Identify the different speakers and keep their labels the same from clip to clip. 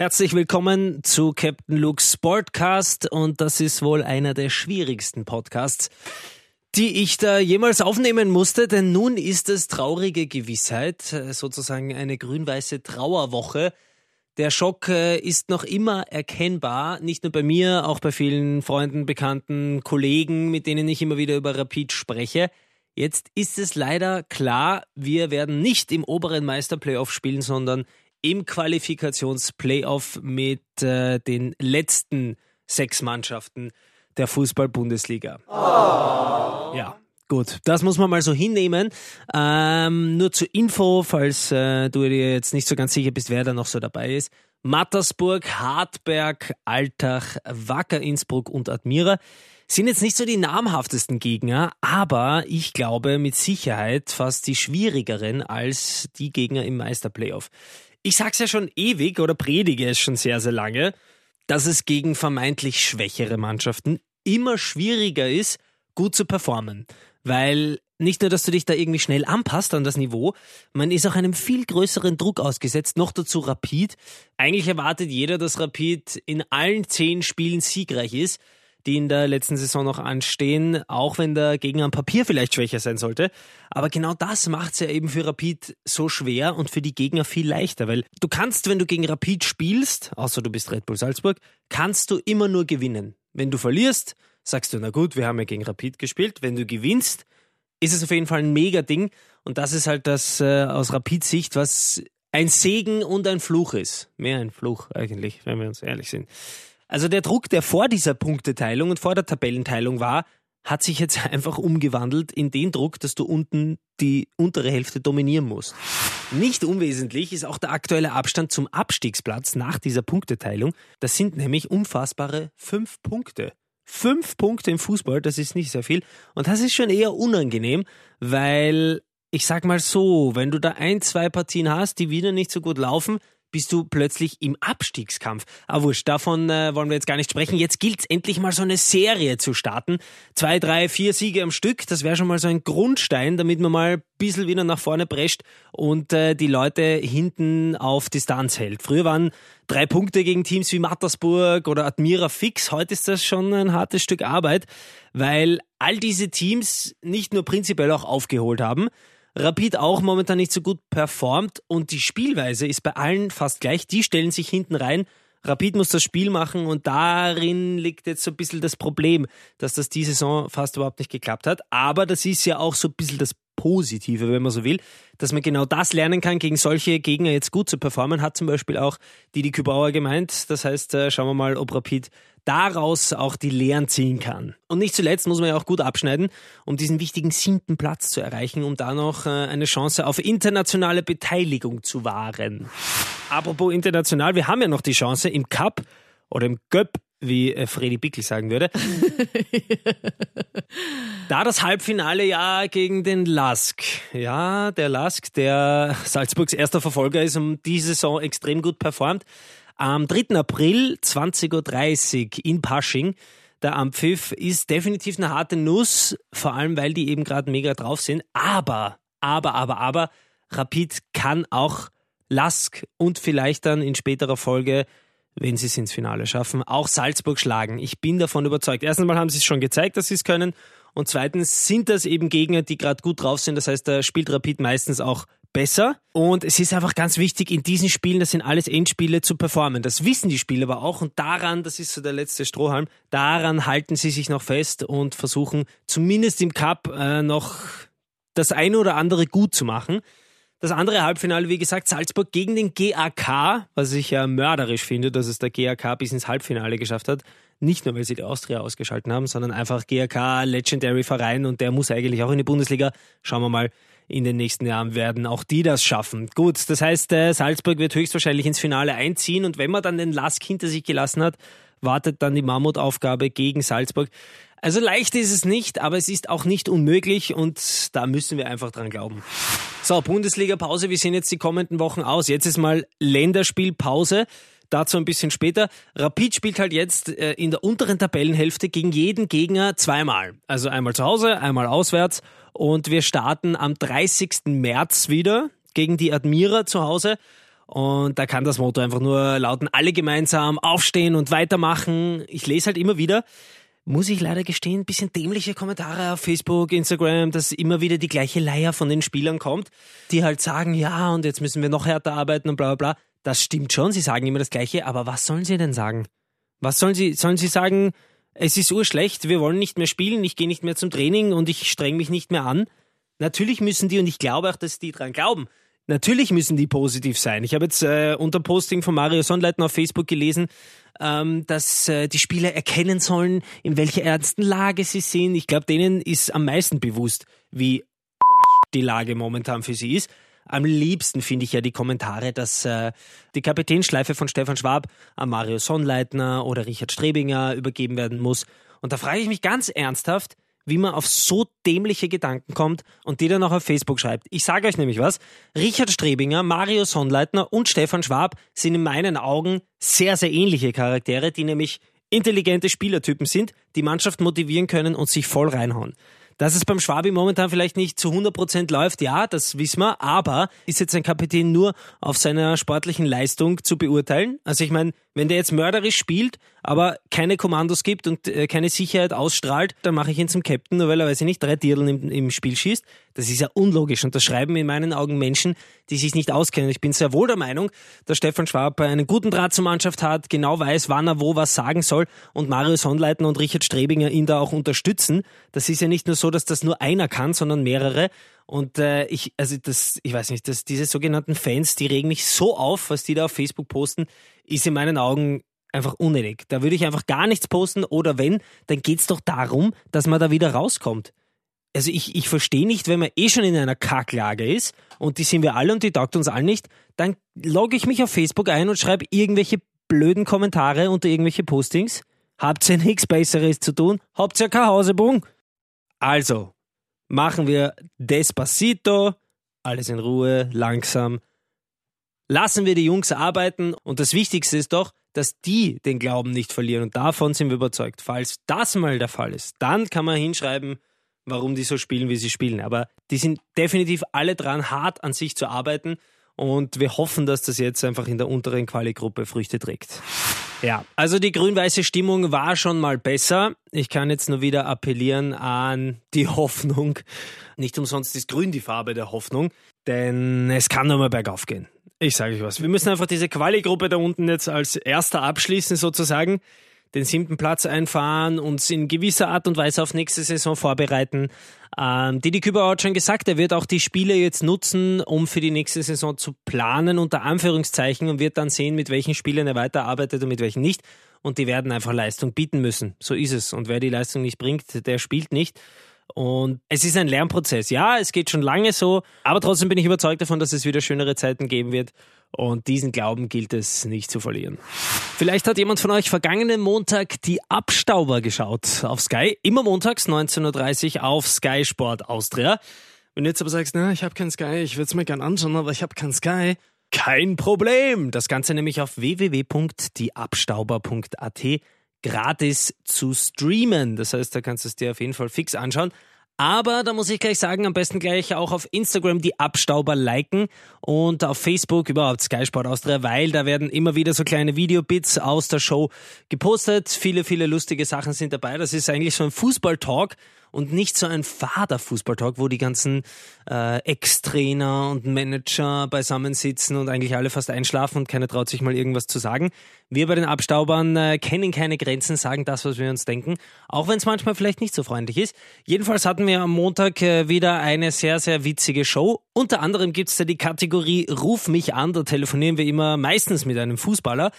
Speaker 1: Herzlich willkommen zu Captain Luke's Sportcast und das ist wohl einer der schwierigsten Podcasts, die ich da jemals aufnehmen musste, denn nun ist es traurige Gewissheit, sozusagen eine grün-weiße Trauerwoche. Der Schock äh, ist noch immer erkennbar, nicht nur bei mir, auch bei vielen Freunden, Bekannten, Kollegen, mit denen ich immer wieder über Rapid spreche. Jetzt ist es leider klar, wir werden nicht im oberen Meisterplayoff spielen, sondern im Qualifikationsplayoff mit äh, den letzten sechs Mannschaften der Fußball-Bundesliga. Oh. Ja. Gut, das muss man mal so hinnehmen. Ähm, nur zur Info, falls äh, du dir jetzt nicht so ganz sicher bist, wer da noch so dabei ist. Mattersburg, Hartberg, Altach, Wacker Innsbruck und Admira sind jetzt nicht so die namhaftesten Gegner, aber ich glaube mit Sicherheit fast die schwierigeren als die Gegner im Meisterplayoff. Ich sag's ja schon ewig oder predige es schon sehr, sehr lange, dass es gegen vermeintlich schwächere Mannschaften immer schwieriger ist, gut zu performen. Weil nicht nur, dass du dich da irgendwie schnell anpasst an das Niveau, man ist auch einem viel größeren Druck ausgesetzt, noch dazu Rapid. Eigentlich erwartet jeder, dass Rapid in allen zehn Spielen siegreich ist die in der letzten Saison noch anstehen, auch wenn der Gegner am Papier vielleicht schwächer sein sollte. Aber genau das macht es ja eben für Rapid so schwer und für die Gegner viel leichter, weil du kannst, wenn du gegen Rapid spielst, außer du bist Red Bull Salzburg, kannst du immer nur gewinnen. Wenn du verlierst, sagst du, na gut, wir haben ja gegen Rapid gespielt. Wenn du gewinnst, ist es auf jeden Fall ein Mega-Ding. Und das ist halt das äh, aus Rapids Sicht, was ein Segen und ein Fluch ist. Mehr ein Fluch eigentlich, wenn wir uns ehrlich sind. Also der Druck, der vor dieser Punkteteilung und vor der Tabellenteilung war, hat sich jetzt einfach umgewandelt in den Druck, dass du unten die untere Hälfte dominieren musst. Nicht unwesentlich ist auch der aktuelle Abstand zum Abstiegsplatz nach dieser Punkteteilung. Das sind nämlich unfassbare fünf Punkte. Fünf Punkte im Fußball, das ist nicht sehr viel. Und das ist schon eher unangenehm, weil ich sag mal so, wenn du da ein, zwei Partien hast, die wieder nicht so gut laufen, bist du plötzlich im Abstiegskampf. Aber wurscht, davon äh, wollen wir jetzt gar nicht sprechen. Jetzt gilt es endlich mal so eine Serie zu starten. Zwei, drei, vier Siege am Stück, das wäre schon mal so ein Grundstein, damit man mal ein bisschen wieder nach vorne prescht und äh, die Leute hinten auf Distanz hält. Früher waren drei Punkte gegen Teams wie Mattersburg oder Admira fix. Heute ist das schon ein hartes Stück Arbeit, weil all diese Teams nicht nur prinzipiell auch aufgeholt haben, Rapid auch momentan nicht so gut performt und die Spielweise ist bei allen fast gleich. Die stellen sich hinten rein. Rapid muss das Spiel machen und darin liegt jetzt so ein bisschen das Problem, dass das die Saison fast überhaupt nicht geklappt hat. Aber das ist ja auch so ein bisschen das Positive, wenn man so will, dass man genau das lernen kann, gegen solche Gegner jetzt gut zu performen, hat zum Beispiel auch Didi Kübauer gemeint. Das heißt, äh, schauen wir mal, ob Rapid daraus auch die Lehren ziehen kann. Und nicht zuletzt muss man ja auch gut abschneiden, um diesen wichtigen siebten Platz zu erreichen, um da noch äh, eine Chance auf internationale Beteiligung zu wahren. Apropos international, wir haben ja noch die Chance im Cup oder im Göpp wie äh, Freddy Bickel sagen würde. da das Halbfinale ja gegen den Lask. Ja, der Lask, der Salzburgs erster Verfolger ist und diese Saison extrem gut performt. Am 3. April 20.30 Uhr in Pasching. Der Ampfiff ist definitiv eine harte Nuss, vor allem weil die eben gerade mega drauf sind. Aber, aber, aber, aber, Rapid kann auch Lask und vielleicht dann in späterer Folge wenn sie es ins Finale schaffen, auch Salzburg schlagen. Ich bin davon überzeugt. Erstens mal haben sie es schon gezeigt, dass sie es können. Und zweitens sind das eben Gegner, die gerade gut drauf sind. Das heißt, da spielt Rapid meistens auch besser. Und es ist einfach ganz wichtig, in diesen Spielen, das sind alles Endspiele, zu performen. Das wissen die Spieler aber auch. Und daran, das ist so der letzte Strohhalm, daran halten sie sich noch fest und versuchen zumindest im Cup äh, noch das eine oder andere gut zu machen. Das andere Halbfinale, wie gesagt, Salzburg gegen den GAK, was ich ja mörderisch finde, dass es der GAK bis ins Halbfinale geschafft hat. Nicht nur, weil sie die Austria ausgeschalten haben, sondern einfach GAK, Legendary Verein und der muss eigentlich auch in die Bundesliga. Schauen wir mal, in den nächsten Jahren werden auch die das schaffen. Gut, das heißt, äh, Salzburg wird höchstwahrscheinlich ins Finale einziehen und wenn man dann den Lask hinter sich gelassen hat, wartet dann die Mammutaufgabe gegen Salzburg. Also leicht ist es nicht, aber es ist auch nicht unmöglich und da müssen wir einfach dran glauben. So, Bundesliga-Pause, wie sehen jetzt die kommenden Wochen aus? Jetzt ist mal Länderspielpause. Dazu ein bisschen später. Rapid spielt halt jetzt äh, in der unteren Tabellenhälfte gegen jeden Gegner zweimal. Also einmal zu Hause, einmal auswärts. Und wir starten am 30. März wieder gegen die Admira zu Hause. Und da kann das Motto einfach nur lauten, alle gemeinsam aufstehen und weitermachen. Ich lese halt immer wieder, muss ich leider gestehen, ein bisschen dämliche Kommentare auf Facebook, Instagram, dass immer wieder die gleiche Leier von den Spielern kommt, die halt sagen, ja, und jetzt müssen wir noch härter arbeiten und bla bla bla. Das stimmt schon, sie sagen immer das Gleiche, aber was sollen sie denn sagen? Was sollen sie, sollen sie sagen, es ist urschlecht, wir wollen nicht mehr spielen, ich gehe nicht mehr zum Training und ich streng mich nicht mehr an? Natürlich müssen die, und ich glaube auch, dass die dran glauben, Natürlich müssen die positiv sein. Ich habe jetzt äh, unter Posting von Mario Sonnleitner auf Facebook gelesen, ähm, dass äh, die Spieler erkennen sollen, in welcher ernsten Lage sie sind. Ich glaube, denen ist am meisten bewusst, wie die Lage momentan für sie ist. Am liebsten finde ich ja die Kommentare, dass äh, die Kapitänschleife von Stefan Schwab an Mario Sonnleitner oder Richard Strebinger übergeben werden muss. Und da frage ich mich ganz ernsthaft, wie man auf so dämliche Gedanken kommt und die dann auch auf Facebook schreibt. Ich sage euch nämlich was. Richard Strebinger, Mario Sonnleitner und Stefan Schwab sind in meinen Augen sehr, sehr ähnliche Charaktere, die nämlich intelligente Spielertypen sind, die Mannschaft motivieren können und sich voll reinhauen. Dass es beim Schwabi momentan vielleicht nicht zu 100% läuft, ja, das wissen wir, aber ist jetzt ein Kapitän nur auf seiner sportlichen Leistung zu beurteilen? Also ich meine, wenn der jetzt mörderisch spielt, aber keine Kommandos gibt und äh, keine Sicherheit ausstrahlt, dann mache ich ihn zum Captain, nur weil er, weiß ich nicht, drei Dirdeln im, im Spiel schießt. Das ist ja unlogisch und das schreiben in meinen Augen Menschen, die sich nicht auskennen. Ich bin sehr wohl der Meinung, dass Stefan Schwab einen guten Draht zur Mannschaft hat, genau weiß, wann er wo was sagen soll und Marius Sonnleitner und Richard Strebinger ihn da auch unterstützen. Das ist ja nicht nur so, dass das nur einer kann, sondern mehrere. Und äh, ich, also das, ich weiß nicht, dass diese sogenannten Fans, die regen mich so auf, was die da auf Facebook posten, ist in meinen Augen einfach unnötig. Da würde ich einfach gar nichts posten oder wenn, dann geht's doch darum, dass man da wieder rauskommt also ich, ich verstehe nicht, wenn man eh schon in einer Kacklage ist und die sind wir alle und die taugt uns allen nicht, dann logge ich mich auf Facebook ein und schreibe irgendwelche blöden Kommentare unter irgendwelche Postings. Habt ihr nichts Besseres zu tun? Habt ihr kein Hausebung? Also, machen wir Despacito, alles in Ruhe, langsam. Lassen wir die Jungs arbeiten und das Wichtigste ist doch, dass die den Glauben nicht verlieren und davon sind wir überzeugt. Falls das mal der Fall ist, dann kann man hinschreiben, warum die so spielen, wie sie spielen. Aber die sind definitiv alle dran, hart an sich zu arbeiten. Und wir hoffen, dass das jetzt einfach in der unteren Quali-Gruppe Früchte trägt. Ja, also die grün-weiße Stimmung war schon mal besser. Ich kann jetzt nur wieder appellieren an die Hoffnung. Nicht umsonst ist grün die Farbe der Hoffnung, denn es kann nur mal bergauf gehen. Ich sage euch was. Wir müssen einfach diese Quali-Gruppe da unten jetzt als erster abschließen sozusagen den siebten Platz einfahren, uns in gewisser Art und Weise auf nächste Saison vorbereiten. Ähm, Didi Küber hat schon gesagt, er wird auch die Spiele jetzt nutzen, um für die nächste Saison zu planen, unter Anführungszeichen, und wird dann sehen, mit welchen Spielern er weiterarbeitet und mit welchen nicht. Und die werden einfach Leistung bieten müssen. So ist es. Und wer die Leistung nicht bringt, der spielt nicht. Und es ist ein Lernprozess. Ja, es geht schon lange so, aber trotzdem bin ich überzeugt davon, dass es wieder schönere Zeiten geben wird. Und diesen Glauben gilt es nicht zu verlieren. Vielleicht hat jemand von euch vergangenen Montag die Abstauber geschaut auf Sky. Immer montags 19.30 Uhr auf Sky Sport Austria. Wenn du jetzt aber sagst, na, ich habe kein Sky, ich würde es mir gern anschauen, aber ich habe kein Sky. Kein Problem. Das Ganze nämlich auf www.dieabstauber.at gratis zu streamen. Das heißt, da kannst du es dir auf jeden Fall fix anschauen. Aber da muss ich gleich sagen, am besten gleich auch auf Instagram die Abstauber liken und auf Facebook überhaupt Sky Sport Austria, weil da werden immer wieder so kleine Videobits aus der Show gepostet. Viele, viele lustige Sachen sind dabei. Das ist eigentlich so ein Fußballtalk und nicht so ein fader Fußballtalk, wo die ganzen äh, Ex-Trainer und Manager beisammensitzen und eigentlich alle fast einschlafen und keiner traut sich mal irgendwas zu sagen. Wir bei den Abstaubern äh, kennen keine Grenzen, sagen das, was wir uns denken, auch wenn es manchmal vielleicht nicht so freundlich ist. Jedenfalls hatten wir am Montag äh, wieder eine sehr, sehr witzige Show. Unter anderem gibt es da die Kategorie Ruf mich an, da telefonieren wir immer meistens mit einem Fußballer.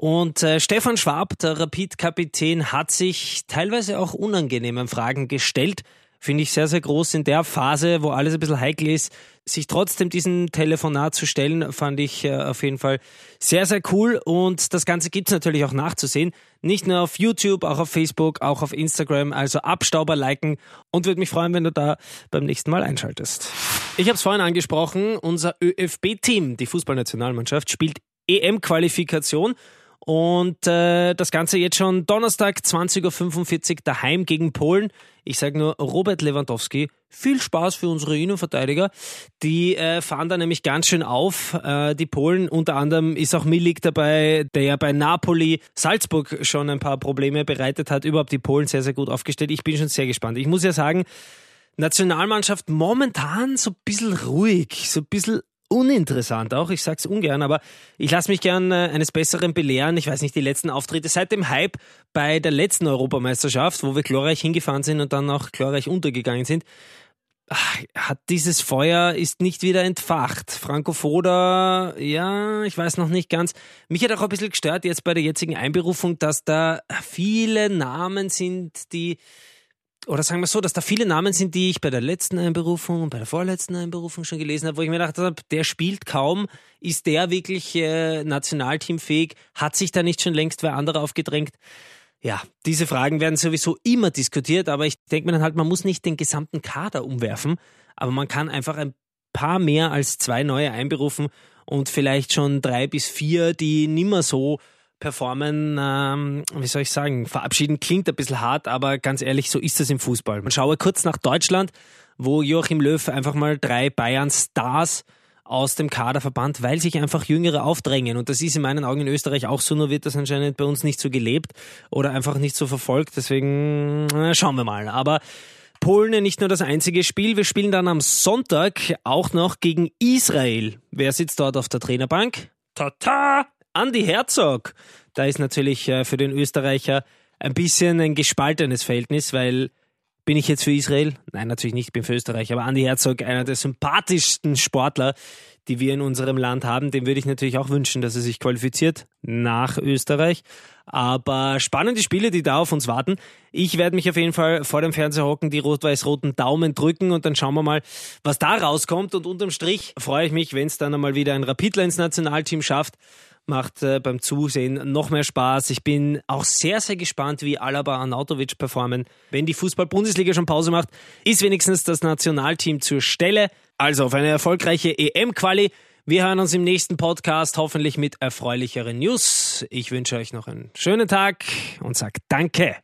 Speaker 1: Und äh, Stefan Schwab, der Rapid-Kapitän, hat sich teilweise auch unangenehmen Fragen gestellt. Finde ich sehr, sehr groß in der Phase, wo alles ein bisschen heikel ist. Sich trotzdem diesem Telefonat zu stellen, fand ich äh, auf jeden Fall sehr, sehr cool. Und das Ganze gibt's natürlich auch nachzusehen. Nicht nur auf YouTube, auch auf Facebook, auch auf Instagram. Also Abstauber liken und würde mich freuen, wenn du da beim nächsten Mal einschaltest. Ich habe es vorhin angesprochen, unser ÖFB-Team, die Fußballnationalmannschaft, spielt EM-Qualifikation Und äh, das Ganze jetzt schon Donnerstag 20.45 Uhr daheim gegen Polen. Ich sage nur Robert Lewandowski. Viel Spaß für unsere Innenverteidiger. Die äh, fahren da nämlich ganz schön auf. Äh, die Polen, unter anderem ist auch Milik dabei, der ja bei Napoli Salzburg schon ein paar Probleme bereitet hat. Überhaupt die Polen sehr, sehr gut aufgestellt. Ich bin schon sehr gespannt. Ich muss ja sagen, Nationalmannschaft momentan so ein bisschen ruhig, so ein bisschen uninteressant auch. Ich sag's ungern, aber ich lasse mich gern äh, eines Besseren belehren. Ich weiß nicht, die letzten Auftritte seit dem Hype bei der letzten Europameisterschaft, wo wir glorreich hingefahren sind und dann auch glorreich untergegangen sind, hat dieses Feuer ist nicht wieder entfacht. Franco Foda, ja, ich weiß noch nicht ganz. Mich hat auch ein bisschen gestört jetzt bei der jetzigen Einberufung, dass da viele Namen sind, die oder sagen wir so, dass da viele Namen sind, die ich bei der letzten Einberufung und bei der vorletzten Einberufung schon gelesen habe, wo ich mir gedacht habe, der spielt kaum, ist der wirklich äh, nationalteamfähig, hat sich da nicht schon längst wer andere aufgedrängt? Ja, diese Fragen werden sowieso immer diskutiert, aber ich denke mir dann halt, man muss nicht den gesamten Kader umwerfen, aber man kann einfach ein paar mehr als zwei neue einberufen und vielleicht schon drei bis vier, die nimmer so performen, ähm, wie soll ich sagen, verabschieden klingt ein bisschen hart, aber ganz ehrlich, so ist es im Fußball. Man schaue kurz nach Deutschland, wo Joachim Löw einfach mal drei Bayern-Stars aus dem Kader verbannt, weil sich einfach Jüngere aufdrängen. Und das ist in meinen Augen in Österreich auch so, nur wird das anscheinend bei uns nicht so gelebt oder einfach nicht so verfolgt. Deswegen äh, schauen wir mal. Aber Polen nicht nur das einzige Spiel. Wir spielen dann am Sonntag auch noch gegen Israel. Wer sitzt dort auf der Trainerbank? Tata! Andi Herzog. Da ist natürlich äh, für den Österreicher ein bisschen ein gespaltenes Verhältnis, weil bin ich jetzt für Israel? Nein, natürlich nicht, ich bin für Österreich. Aber Andi Herzog, einer der sympathischsten Sportler, die wir in unserem Land haben, dem würde ich natürlich auch wünschen, dass er sich qualifiziert nach Österreich. Aber spannende Spiele, die da auf uns warten. Ich werde mich auf jeden Fall vor dem Fernseher hocken, die rot-weiß-roten Daumen drücken und dann schauen wir mal, was da rauskommt. Und unterm Strich freue ich mich, wenn es dann einmal wieder ein Rapidler ins Nationalteam schafft macht äh, beim Zusehen noch mehr Spaß. Ich bin auch sehr, sehr gespannt, wie Alaba Arnautovic performen. Wenn die Fußball-Bundesliga schon Pause macht, ist wenigstens das Nationalteam zur Stelle. Also auf eine erfolgreiche EM-Quali. Wir hören uns im nächsten Podcast hoffentlich mit erfreulicheren News. Ich wünsche euch noch einen schönen Tag und sage Danke.